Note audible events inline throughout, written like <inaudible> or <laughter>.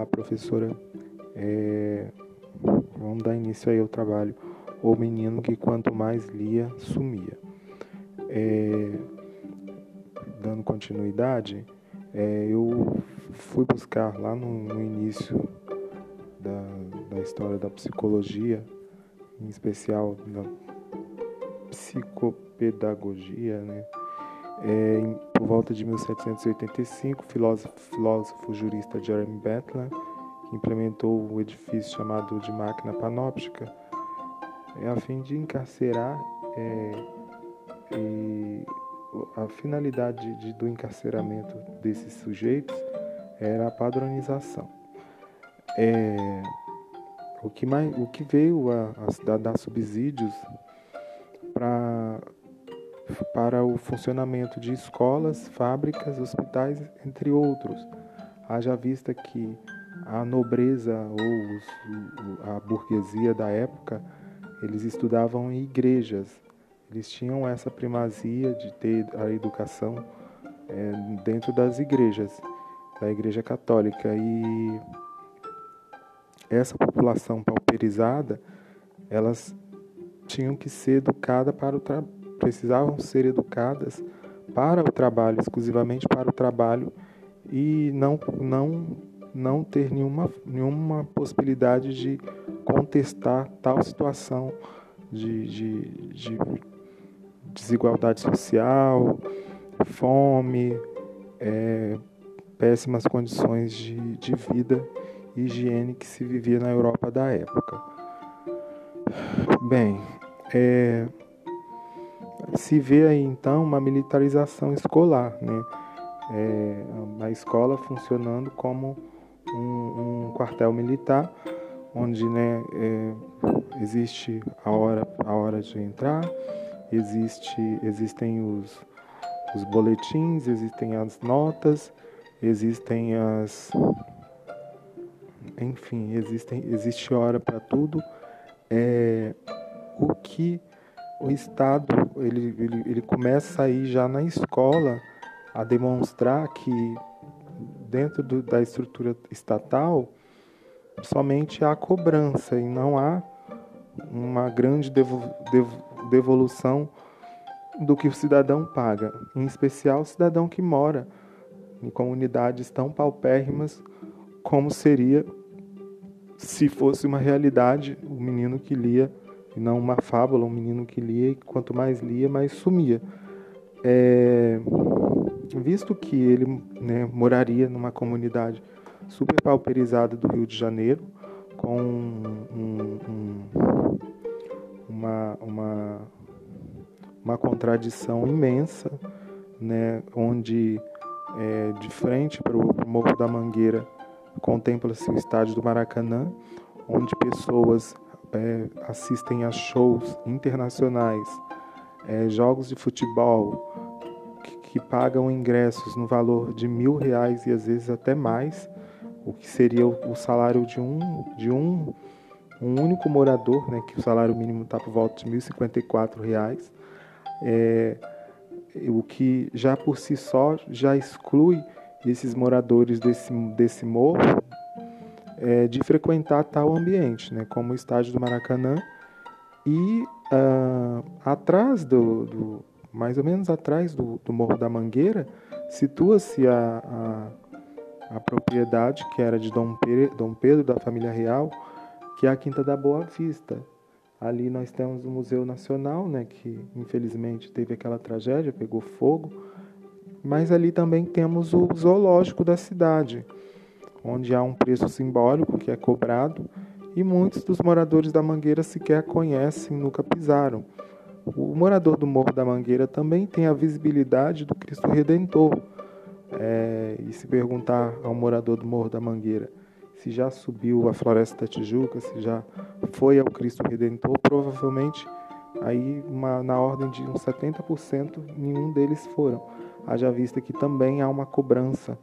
Olá, professora. É... Vamos dar início aí ao trabalho. O menino que quanto mais lia, sumia. É... Dando continuidade, é, eu fui buscar lá no, no início da, da, história da psicologia, em especial da psicopedagogia, né? É, em, por volta de 1785, filósofo, filósofo jurista Jeremy Bentham implementou o edifício chamado de máquina panóptica é, a fim de encarcerar é, e a finalidade de, do encarceramento desses sujeitos era a padronização. É, o, que mais, o que veio a, a dar subsídios pra, para o funcionamento de escolas, fábricas, hospitais, entre outros. Haja vista que a nobreza ou os, a burguesia da época eles estudavam em igrejas eles tinham essa primazia de ter a educação é, dentro das igrejas, da Igreja Católica. E essa população pauperizada, elas tinham que ser educadas para o precisavam ser educadas para o trabalho, exclusivamente para o trabalho e não não não ter nenhuma nenhuma possibilidade de contestar tal situação de, de, de desigualdade social, fome, é, péssimas condições de, de vida e higiene que se vivia na Europa da época. Bem, é, se vê aí então uma militarização escolar, né? É, a escola funcionando como um, um quartel militar, onde né, é, existe a hora, a hora de entrar, existe, existem os, os boletins, existem as notas, existem as. Enfim, existem, existe hora para tudo. É, o que o Estado ele, ele, ele começa aí já na escola a demonstrar que dentro do, da estrutura estatal somente há cobrança e não há uma grande devo, devo, devolução do que o cidadão paga, em especial o cidadão que mora em comunidades tão paupérrimas como seria se fosse uma realidade o menino que lia, e não uma fábula, um menino que lia e quanto mais lia, mais sumia. É, visto que ele né, moraria numa comunidade super pauperizada do Rio de Janeiro, com um, um, uma, uma, uma contradição imensa, né, onde é, de frente para o Morro da Mangueira contempla-se o estádio do Maracanã, onde pessoas é, assistem a shows internacionais, é, jogos de futebol que, que, pagam ingressos no valor de mil reais e às vezes até mais, o que seria o, o salário de um, de um um único morador, né, que o salário mínimo está por volta de R$ 1.054, é, o que já por si só já exclui esses moradores desse, desse morro é, de frequentar tal ambiente, né, como o estádio do Maracanã. E uh, atrás do, do, mais ou menos atrás do, do Morro da Mangueira, situa-se a, a, a, propriedade que era de Dom Pedro, Dom Pedro da família real, que é a Quinta da Boa Vista. Ali nós temos o Museu Nacional, né, que infelizmente teve aquela tragédia, pegou fogo, mas ali também temos o zoológico da cidade, onde há um preço simbólico que é cobrado e muitos dos moradores da Mangueira sequer conhecem, nunca pisaram. O morador do Morro da Mangueira também tem a visibilidade do Cristo Redentor. É, e se perguntar ao morador do Morro da Mangueira se já subiu a Floresta da Tijuca, se já foi ao Cristo Redentor, provavelmente aí uma, na ordem de uns 70% nenhum deles foram. Haja vista que também há uma cobrança,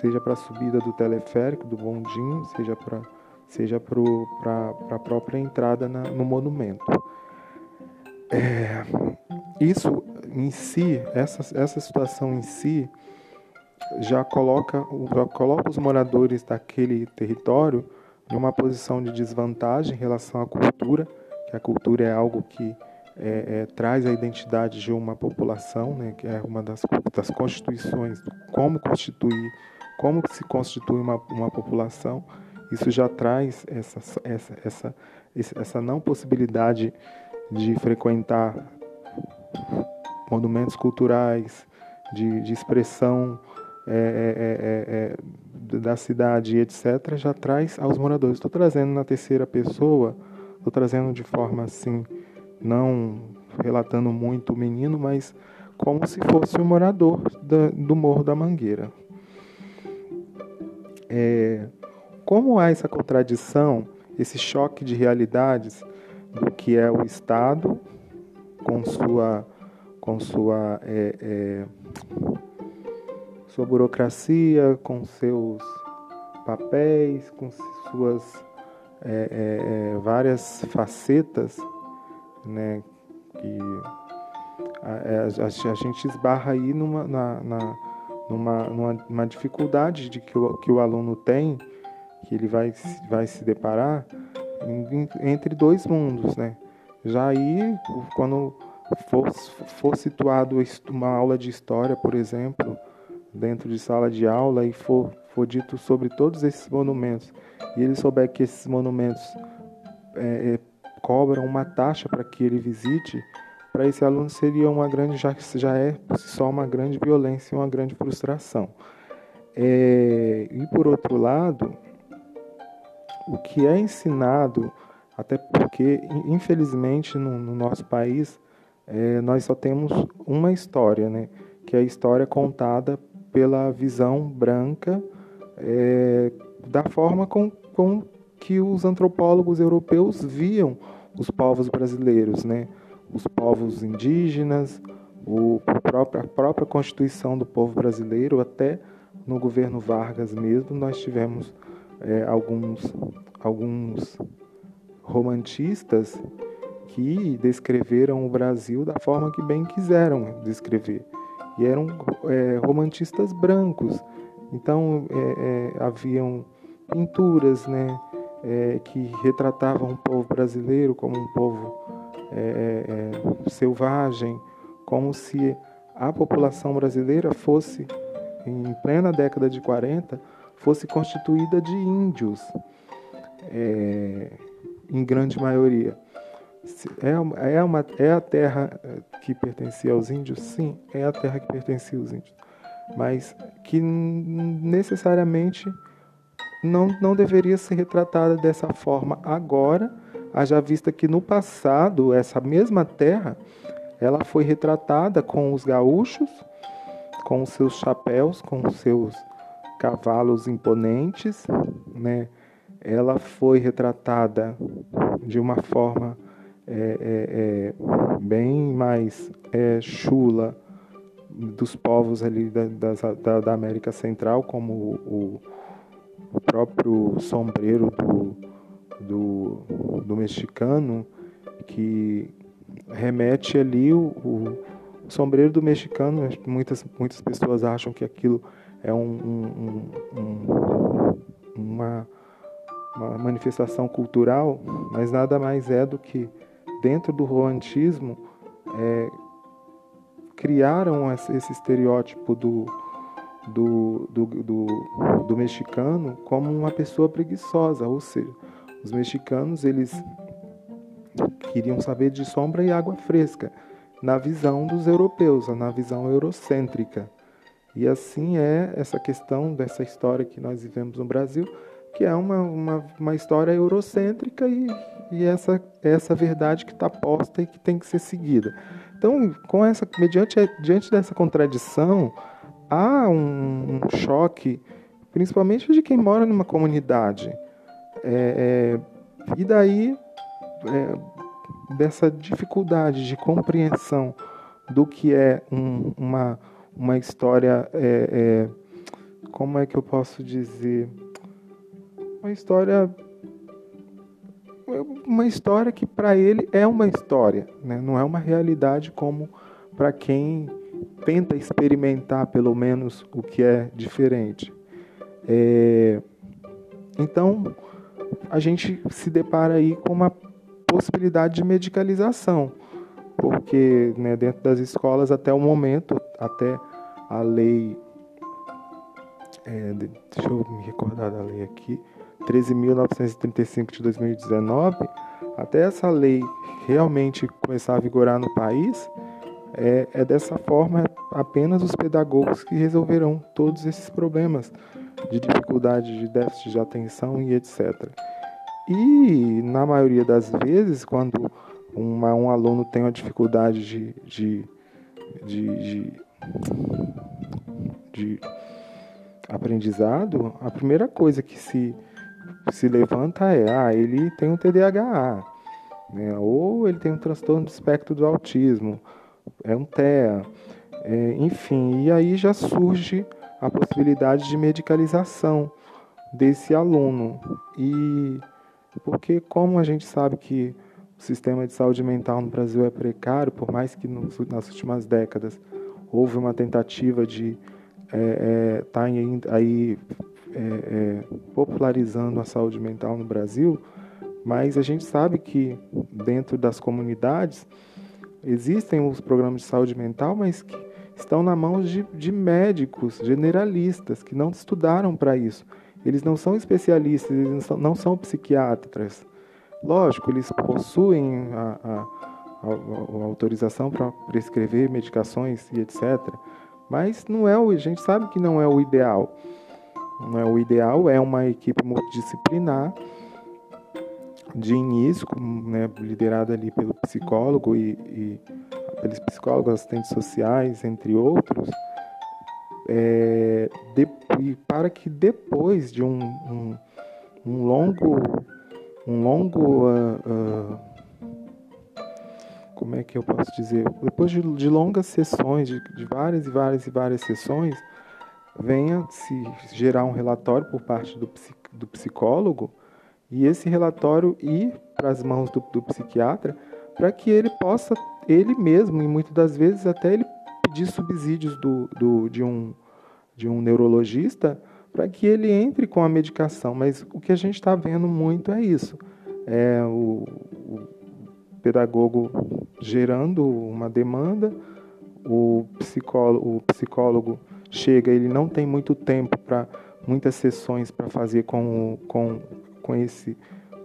seja para a subida do teleférico, do bondinho, seja para seja para a própria entrada na, no monumento. É, isso em si, essa, essa situação em si, já coloca, já coloca os moradores daquele território numa posição de desvantagem em relação à cultura, que a cultura é algo que é, é, traz a identidade de uma população, né, que é uma das, das constituições, como constituir, como se constitui uma, uma população. Isso já traz essa, essa, essa, essa não possibilidade de frequentar monumentos culturais, de, de expressão é, é, é, é da cidade, etc., já traz aos moradores. Estou trazendo na terceira pessoa, estou trazendo de forma assim, não relatando muito o menino, mas como se fosse um morador da, do Morro da Mangueira. É, como há essa contradição, esse choque de realidades do que é o Estado com sua com sua é, é, sua burocracia, com seus papéis, com suas é, é, é várias facetas, né, que a, é, a, a gente esbarra aí numa, na, na, numa, numa dificuldade de que o, que o aluno tem, que ele vai, vai se deparar entre dois mundos, né? Já aí, quando for, for situado uma aula de história, por exemplo, dentro de sala de aula e for, for dito sobre todos esses monumentos, e ele souber que esses monumentos é, é, cobram uma taxa para que ele visite, para esse aluno seria uma grande, já, já é só uma grande violência e uma grande frustração. É, e por outro lado, o que é ensinado, até porque, infelizmente, no, no nosso país, é, nós só temos uma história, né? que é a história contada pela visão branca é, da forma com, com que os antropólogos europeus viam os povos brasileiros, né? Os povos indígenas, o, a, própria, a própria constituição do povo brasileiro, até no governo Vargas mesmo, nós tivemos é, alguns, alguns romantistas que descreveram o Brasil da forma que bem quiseram descrever. E eram é, romantistas brancos. Então é, é haviam pinturas né, é, que retratavam o povo brasileiro como um povo é, selvagem, como se a população brasileira fosse, em plena década de 40, fosse constituída de índios, é, em grande maioria. É, é, uma, é a terra eh, que pertencia aos índios? Sim, é a terra que pertencia aos índios. Mas que necessariamente não, não deveria ser retratada dessa forma agora, haja vista que no passado, essa mesma terra, ela foi retratada com os gaúchos, com os seus chapéus, com os seus cavalos imponentes, né? Ela foi retratada de uma forma é, é, é, bem mais é, chula dos povos ali da, da, da América Central, como o, o próprio sombreiro do, do, do, mexicano, que remete ali o, o, sombreiro do mexicano. Muitas, muitas pessoas acham que aquilo é um, um, um, uma, uma manifestação cultural, mas nada mais é do que, dentro do romantismo, é, criaram esse estereótipo do, do, do, do, do, mexicano como uma pessoa preguiçosa, ou seja, os mexicanos eles queriam saber de sombra e água fresca, na visão dos europeus, na visão eurocêntrica. E assim é essa questão dessa história que nós vivemos no Brasil, que é uma, uma, uma história eurocêntrica e, e essa, essa verdade que está posta e que tem que ser seguida. Então, com essa, mediante, diante dessa contradição, há um, um choque, principalmente de quem mora numa comunidade. É, é, e daí, é, dessa dificuldade de compreensão do que é um, uma uma história. É, é, como é que eu posso dizer? Uma história. Uma história que para ele é uma história, né? não é uma realidade como para quem tenta experimentar pelo menos o que é diferente. É, então, a gente se depara aí com uma possibilidade de medicalização, porque né, dentro das escolas, até o momento, até a lei. É, deixa eu me recordar da lei aqui. 13.935 de 2019, até essa lei realmente começar a vigorar no país, é, é dessa forma apenas os pedagogos que resolverão todos esses problemas de dificuldade de déficit de atenção e etc. E na maioria das vezes, quando uma, um aluno tem uma dificuldade de, de, de, de, aprendizado, a primeira coisa que se, se levanta é: ah, ele tem um TDAH, né? ou ele tem um transtorno do espectro do autismo, é um TEA, é, enfim, e aí já surge a possibilidade de medicalização desse aluno. E porque, como a gente sabe que o sistema de saúde mental no Brasil é precário, por mais que nas últimas décadas houve uma tentativa de estar é, é, tá aí é, é, popularizando a saúde mental no Brasil, mas a gente sabe que dentro das comunidades existem os programas de saúde mental, mas que estão na mão de, de médicos generalistas que não estudaram para isso. Eles não são especialistas, eles não são, não são psiquiatras. Lógico, eles possuem a, a, a, a autorização para prescrever medicações e etc. Mas não é o, a gente sabe que não é o ideal. Não é o ideal é uma equipe multidisciplinar de início, né, liderada ali pelo psicólogo e, e pelos psicólogos, assistentes sociais, entre outros, é, de, e para que depois de um, um, um longo, um longo, uh, uh, como é que eu posso dizer, depois de, de longas sessões, de, de várias e várias e várias sessões, venha se gerar um relatório por parte do, do psicólogo e esse relatório ir para as mãos do, do psiquiatra para que ele possa ele mesmo, e muitas das vezes até ele pedir subsídios do, do, de, um, de um neurologista para que ele entre com a medicação. Mas o que a gente está vendo muito é isso. É o, o pedagogo gerando uma demanda, o psicólogo, o psicólogo chega, ele não tem muito tempo para muitas sessões para fazer com, com, com, esse,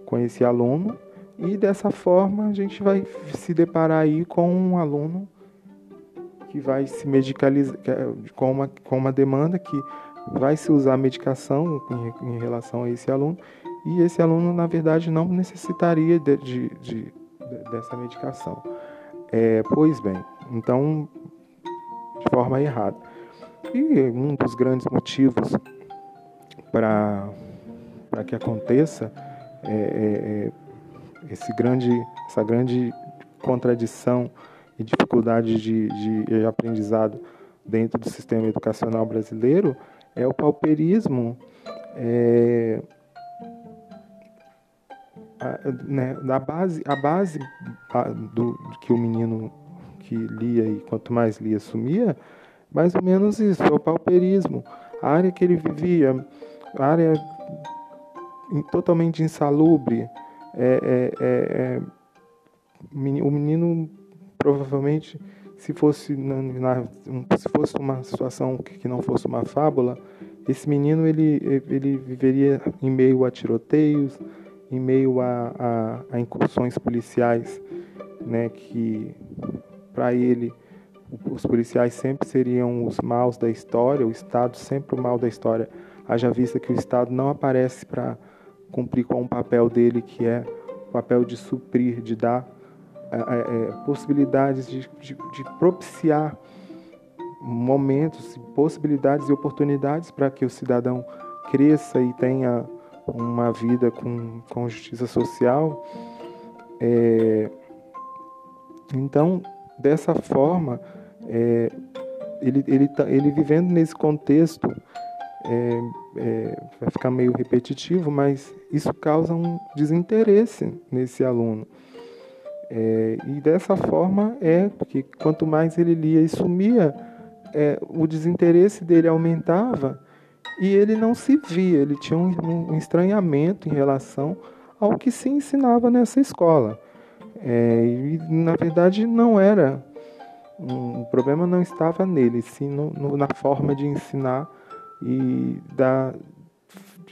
com esse aluno, e dessa forma a gente vai se deparar aí com um aluno que vai se medicalizar, é com uma, com uma demanda que vai se usar medicação em, em relação a esse aluno, e esse aluno, na verdade, não necessitaria de, de, de dessa medicação. É, pois bem, então, de forma errada. E um dos grandes motivos para que aconteça é, é, é esse grande, essa grande contradição e dificuldade de, de aprendizado dentro do sistema educacional brasileiro é o pauperismo é, a, né, base, a base do que o menino que lia e quanto mais lia sumia, mais ou menos isso, é o pauperismo. A área que ele vivia, a área totalmente insalubre, é, é, é, é o menino provavelmente se fosse na, na, se fosse uma situação que não fosse uma fábula esse menino ele ele viveria em meio a tiroteios em meio a, a, a incursões policiais né que para ele os policiais sempre seriam os maus da história o estado sempre o mal da história. Haja vista que o estado não aparece para cumprir com o papel dele, que é o papel de suprir, de dar é, é, possibilidades, de, de, de propiciar momentos, possibilidades e oportunidades para que o cidadão cresça e tenha uma vida com, com justiça social. É, então, dessa forma, é, ele, ele, tá, ele vivendo nesse contexto é, é, vai ficar meio repetitivo, mas isso causa um desinteresse nesse aluno. É, e dessa forma é porque quanto mais ele lia e sumia, é, o desinteresse dele aumentava e ele não se via, ele tinha um, um estranhamento em relação ao que se ensinava nessa escola. É, e na verdade não era um, o problema não estava nele, sim no, no, na forma de ensinar e da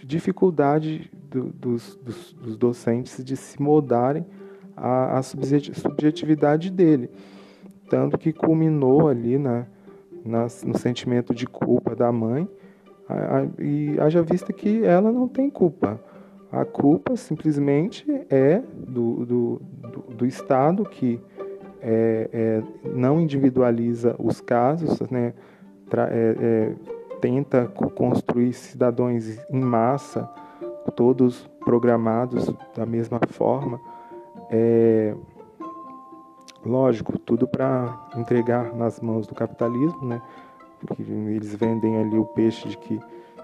dificuldade do, dos, dos, dos, docentes de se moldarem à, à subjetividade dele. Tanto que culminou ali na, na, no sentimento de culpa da mãe, a, a, e haja vista que ela não tem culpa. A culpa simplesmente é do, do, do, do Estado que é, é, não individualiza os casos, né? Tra, é, é tenta construir cidadãos em massa, todos programados da mesma forma. É, lógico, tudo para entregar nas mãos do capitalismo, né? Porque eles vendem ali o peixe de que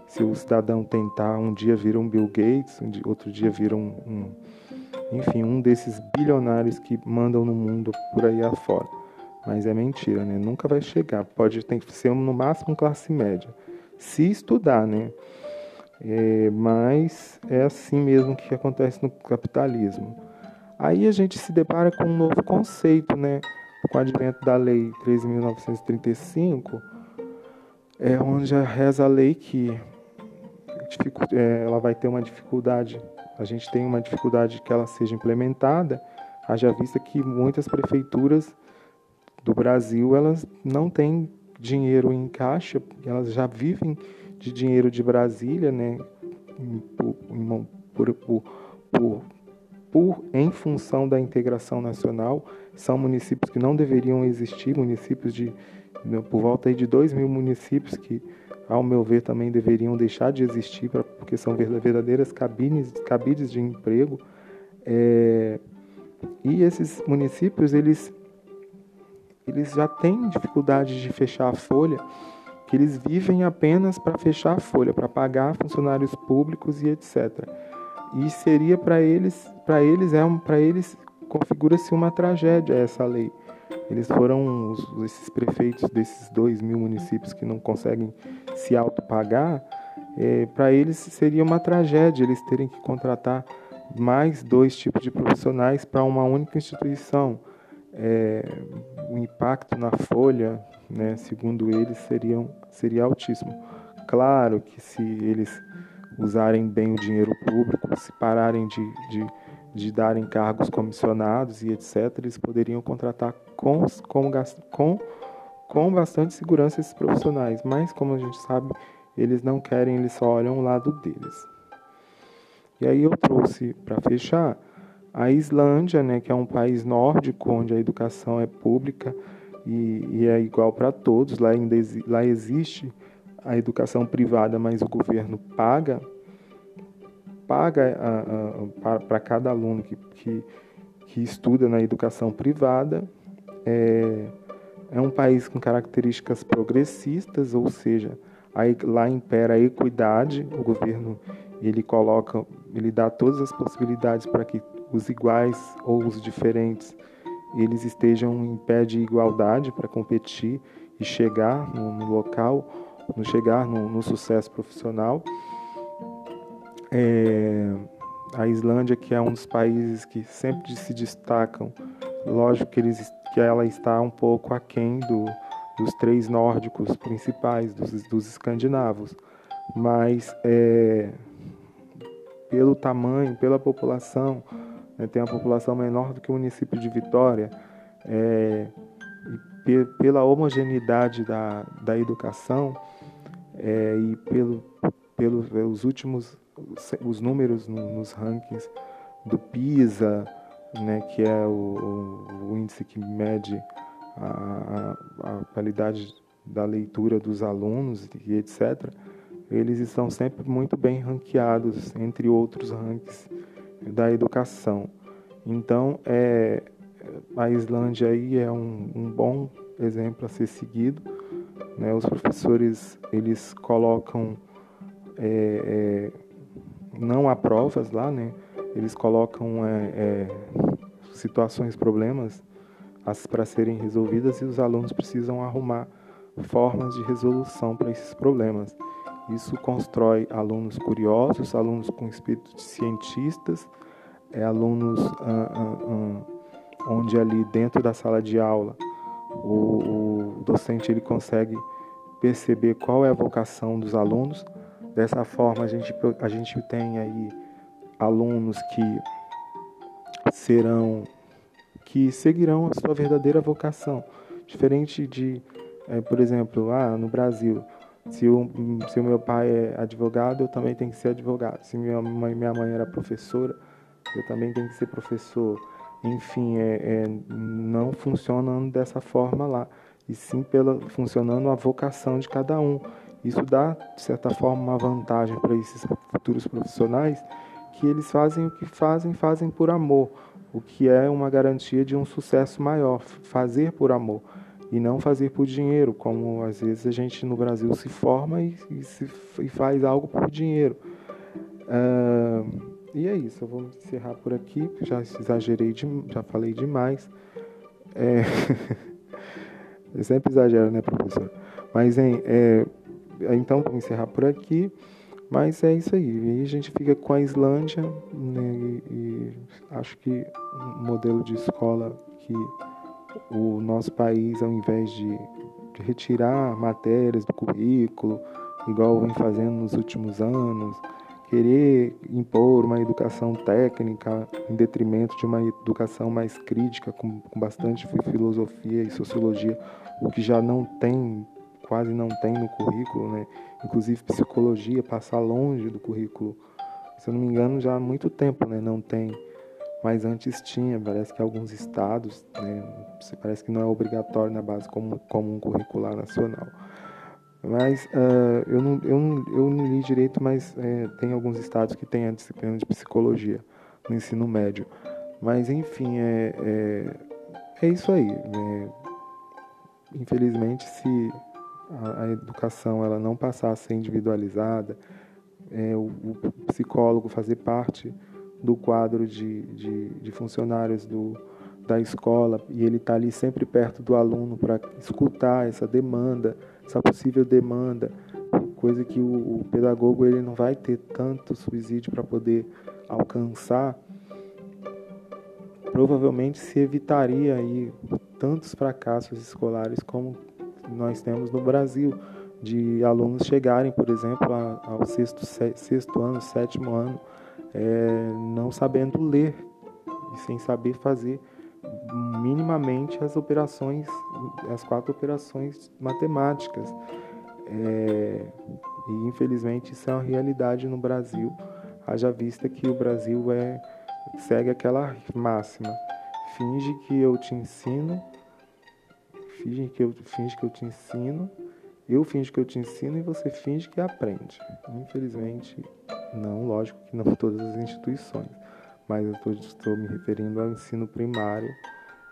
se o cidadão tentar, um dia vira um Bill Gates, outro dia vira um, um enfim, um desses bilionários que mandam no mundo por aí afora. Mas é mentira, né? Nunca vai chegar. Pode ter que ser no máximo classe média. Se estudar, né? É, mas é assim mesmo que acontece no capitalismo. Aí a gente se depara com um novo conceito, né? Com o advento da Lei 13.935, é onde reza a lei que é, ela vai ter uma dificuldade, a gente tem uma dificuldade que ela seja implementada, haja vista que muitas prefeituras do Brasil elas não têm dinheiro em caixa, elas já vivem de dinheiro de Brasília, né? Por, por, por, por, em função da integração nacional, são municípios que não deveriam existir, municípios de por volta de 2 mil municípios que, ao meu ver, também deveriam deixar de existir, pra, porque são verdadeiras cabines, cabides de emprego. É, e esses municípios, eles eles já têm dificuldade de fechar a folha, que eles vivem apenas para fechar a folha, para pagar funcionários públicos e etc. E seria para eles, para eles é para eles configura-se uma tragédia essa lei. Eles foram os, esses prefeitos desses dois mil municípios que não conseguem se autopagar. É, para eles seria uma tragédia eles terem que contratar mais dois tipos de profissionais para uma única instituição é, o impacto na folha, né, segundo eles, seriam, seria altíssimo. Claro que se eles usarem bem o dinheiro público, se pararem de, de, de darem cargos comissionados e etc., eles poderiam contratar com, com, com, com bastante segurança esses profissionais. Mas, como a gente sabe, eles não querem, eles só olham o lado deles. E aí eu trouxe, para fechar, a Islândia, né, que é um país nórdico onde a educação é pública e, e é igual para todos, lá, ainda lá existe a educação privada, mas o governo paga paga para cada aluno que, que, que, estuda na educação privada. É, é um país com características progressistas, ou seja, lá impera a equidade, o governo ele coloca, ele dá todas as possibilidades para que os iguais ou os diferentes eles estejam em pé de igualdade para competir e chegar no, no local, no chegar no, no sucesso profissional. É, a Islândia, que é um dos países que sempre se destacam, lógico que, eles, que ela está um pouco aquém do, dos três nórdicos principais, dos, dos escandinavos, mas é, pelo tamanho, pela população, né, tem uma população menor do que o município de Vitória, é, e pela homogeneidade da, da educação é, e pelo, pelos últimos os números nos rankings do PISA, né, que é o, o índice que mede a, a, a, qualidade da leitura dos alunos e etc., eles estão sempre muito bem ranqueados, entre outros rankings da educação. Então, é, a Islândia aí é um, um bom exemplo a ser seguido. Né? Os professores eles colocam é, é, não há provas lá, né? Eles colocam é, é situações, problemas para serem resolvidas e os alunos precisam arrumar formas de resolução para esses problemas. Isso constrói alunos curiosos, alunos com espírito de cientistas, é, alunos onde ali dentro da sala de aula o, o docente ele consegue perceber qual é a vocação dos alunos. Dessa forma a gente, a gente tem aí alunos que serão que seguirão a sua verdadeira vocação, diferente de, é, por exemplo, ah, no Brasil se o, se o meu pai é advogado, eu também tenho que ser advogado. Se minha mãe, minha mãe era professora, eu também tenho que ser professor. Enfim, é, é, não funcionando dessa forma lá, e sim pela, funcionando a vocação de cada um. Isso dá, de certa forma, uma vantagem para esses futuros profissionais, que eles fazem o que fazem, fazem por amor, o que é uma garantia de um sucesso maior, fazer por amor e não fazer por dinheiro, como às vezes a gente no Brasil se forma e, e, se, e faz algo por dinheiro. Uh, e é isso, eu vou encerrar por aqui, já exagerei, de, já falei demais. É... <laughs> eu sempre exagero, né, professor? Mas, hein, é... então, vou encerrar por aqui. Mas é isso aí. E a gente fica com a Islândia, né, e, e acho que um modelo de escola que o nosso país, ao invés de, retirar matérias do currículo, igual vem fazendo nos últimos anos, querer impor uma educação técnica em detrimento de uma educação mais crítica, com, com bastante filosofia e sociologia, o que já não tem, quase não tem no currículo, né? Inclusive psicologia passar longe do currículo. Se eu não me engano, já há muito tempo, né? Não tem mas antes tinha, parece que alguns estados, né, parece que não é obrigatório na base comum, comum curricular nacional. Mas uh, eu, não, eu, não, eu não li direito, mas é, tem alguns estados que têm a disciplina de psicologia no ensino médio. Mas enfim, é, é, é isso aí. Né? Infelizmente, se a, a, educação ela não passar a ser individualizada, é, o, o psicólogo fazer parte do quadro de, de, de funcionários do, da escola e ele está ali sempre perto do aluno para escutar essa demanda, essa possível demanda, coisa que o, o pedagogo ele não vai ter tanto subsídio para poder alcançar, provavelmente se evitaria aí tantos fracassos escolares como nós temos no Brasil, de alunos chegarem, por exemplo, ao sexto, sexto ano, sétimo ano, é, não sabendo ler e sem saber fazer minimamente as operações, as quatro operações matemáticas. É, e infelizmente isso é uma realidade no Brasil, haja vista que o Brasil é, segue aquela máxima: finge que eu te ensino, finge que eu, finge que eu te ensino, eu finge que eu te ensino e você finge que aprende. Infelizmente, não, lógico que não <laughs> todas as instituições, mas eu estou me referindo ao ensino primário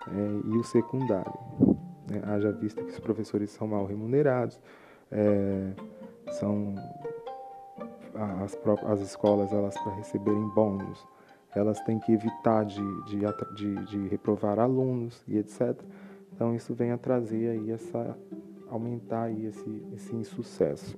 é, e o secundário. Né? Haja vista que os professores são mal remunerados, é, são as, próprias, as escolas elas para receberem bônus, elas têm que evitar de, de, de, de reprovar alunos e etc. Então isso vem a trazer aí essa aumentar aí esse, esse insucesso.